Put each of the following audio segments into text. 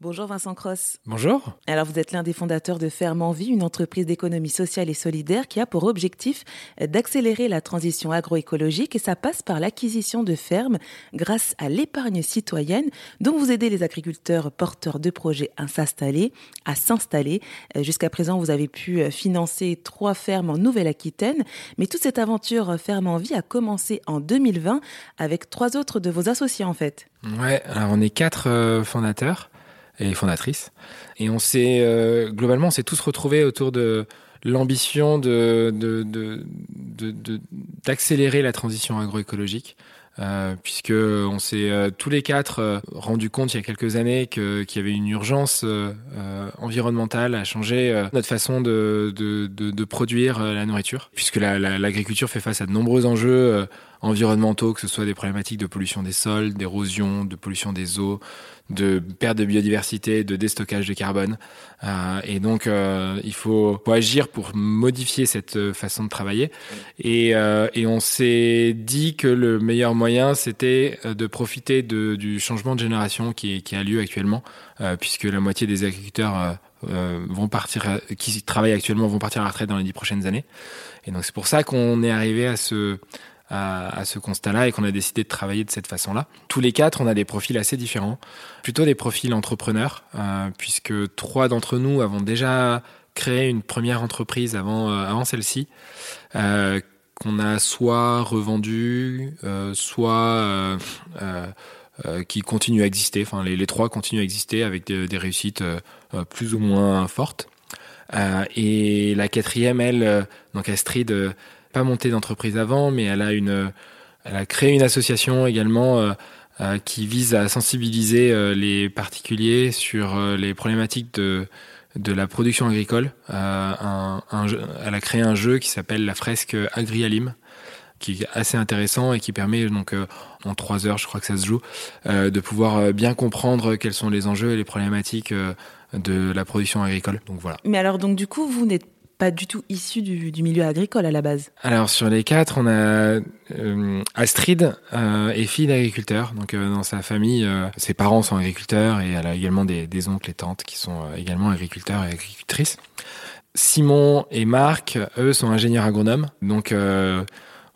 Bonjour Vincent Cross. Bonjour. Alors vous êtes l'un des fondateurs de Ferme en Vie, une entreprise d'économie sociale et solidaire qui a pour objectif d'accélérer la transition agroécologique et ça passe par l'acquisition de fermes grâce à l'épargne citoyenne dont vous aidez les agriculteurs porteurs de projets à s'installer, à s'installer. Euh, jusqu'à présent, vous avez pu euh, financer trois fermes en Nouvelle-Aquitaine, mais toute cette aventure Ferme en Vie a commencé en 2020 avec trois autres de vos associés en fait. Ouais, alors on est quatre euh, fondateurs et fondatrice. Et on s'est euh, globalement, on s'est tous retrouvés autour de l'ambition de, de, de, d'accélérer la transition agroécologique. Euh, puisque on s'est euh, tous les quatre euh, rendu compte il y a quelques années qu'il y avait une urgence euh, environnementale à changer notre façon de, de, de, de produire la nourriture, puisque la, la, l'agriculture fait face à de nombreux enjeux environnementaux, que ce soit des problématiques de pollution des sols, d'érosion, de pollution des eaux, de perte de biodiversité, de déstockage de carbone. Euh, et donc, euh, il faut, faut, agir pour modifier cette façon de travailler. Et, euh, et on s'est dit que le meilleur moyen, c'était de profiter du changement de génération qui, a lieu actuellement, euh, puisque la moitié des agriculteurs vont partir, qui travaillent actuellement, vont partir à la retraite dans les dix prochaines années. Et donc, c'est pour ça qu'on est arrivé à ce constat-là et qu'on a décidé de travailler de cette façon-là. Tous les quatre, on a des profils assez différents, plutôt des profils entrepreneurs, euh, puisque trois d'entre nous avons déjà créé une première entreprise avant, euh, celle-ci, euh, qu'on a soit revendu, euh, soit euh, euh, qui continue à exister. Enfin, les, trois continuent à exister avec des, des réussites plus ou moins fortes. et la quatrième, elle, donc Astrid, pas monté d'entreprise avant, mais elle a une, elle a créé une association également qui vise à sensibiliser les particuliers sur les problématiques de de la production agricole. Un, elle a créé un jeu qui s'appelle la fresque Agrialim, qui est assez intéressant et qui permet donc en trois heures, je crois que ça se joue, de pouvoir bien comprendre quels sont les enjeux et les problématiques de la production agricole. Donc voilà. Mais alors donc du coup, vous n'êtes pas du tout issu du, milieu agricole à la base. Alors sur les quatre, on a euh, Astrid euh, est fille d'agriculteur, donc euh, dans sa famille, euh, ses parents sont agriculteurs et elle a également des, des oncles et tantes qui sont euh, également agriculteurs et agricultrices. Simon et Marc, eux, sont ingénieurs agronomes, donc euh,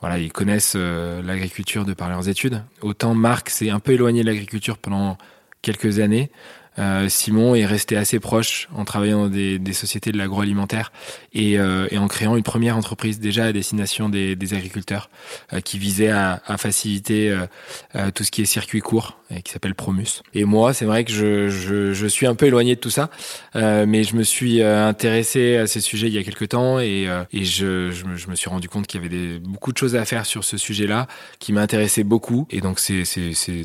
voilà, ils connaissent l'agriculture de par leurs études. Autant Marc s'est un peu éloigné de l'agriculture pendant quelques années. Euh, Simon est resté assez proche en travaillant dans des, des sociétés de l'agroalimentaire et, euh, et, en créant une première entreprise déjà à destination des, des agriculteurs euh, qui visait à, à faciliter euh, euh, tout ce qui est circuit court et qui s'appelle Promus. Et moi, c'est vrai que je, je, je, suis un peu éloigné de tout ça, euh, mais je me suis intéressé à ces sujets il y a quelques temps et, et je, je me, je, me, suis rendu compte qu'il y avait des, beaucoup de choses à faire sur ce sujet-là qui m'intéressait beaucoup. Et donc c'est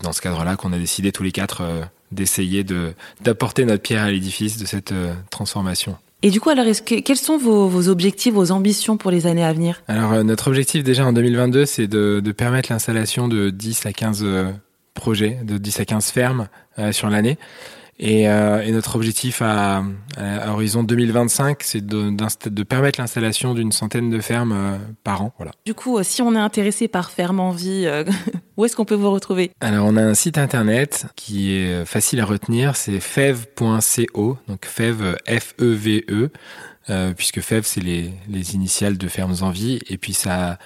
dans ce cadre-là qu'on a décidé tous les quatre d'essayer de d'apporter notre pierre à l'édifice de cette euh, transformation. Et du coup, alors, est-ce que, quels sont vos, vos, objectifs, vos ambitions pour les années à venir? Alors, euh, notre objectif déjà en 2022, c'est de, de, permettre l'installation de 10 à 15 euh, projets, de 10 à 15 fermes euh, sur l'année. Et, euh, et, notre objectif à, à, horizon 2025, c'est de, de, permettre l'installation d'une centaine de fermes euh, par an. Voilà. Du coup, si on est intéressé par Ferme en vie, où est-ce qu'on peut vous retrouver? Alors, on a un site internet qui est facile à retenir, c'est fev.co, donc fev, F-E-V-E, -E, puisque fev, c'est les, les initiales de Fermes en vie, et puis ça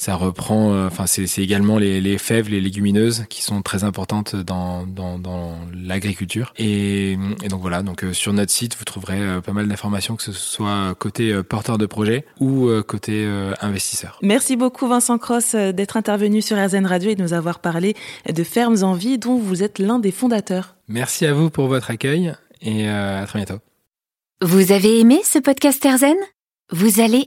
ça reprend, euh, enfin c'est également les, les, fèves, les légumineuses qui sont très importantes dans, dans, dans l'agriculture. Et, et, donc voilà, donc euh, sur notre site vous trouverez euh, pas mal d'informations, que ce soit côté euh, porteur de projet ou euh, côté investisseur. Merci beaucoup Vincent Cross d'être intervenu sur RZN Radio et de nous avoir parlé de Fermes en Vie dont vous êtes l'un des fondateurs. Merci à vous pour votre accueil et à très bientôt. Vous avez aimé ce podcast RZN Vous allez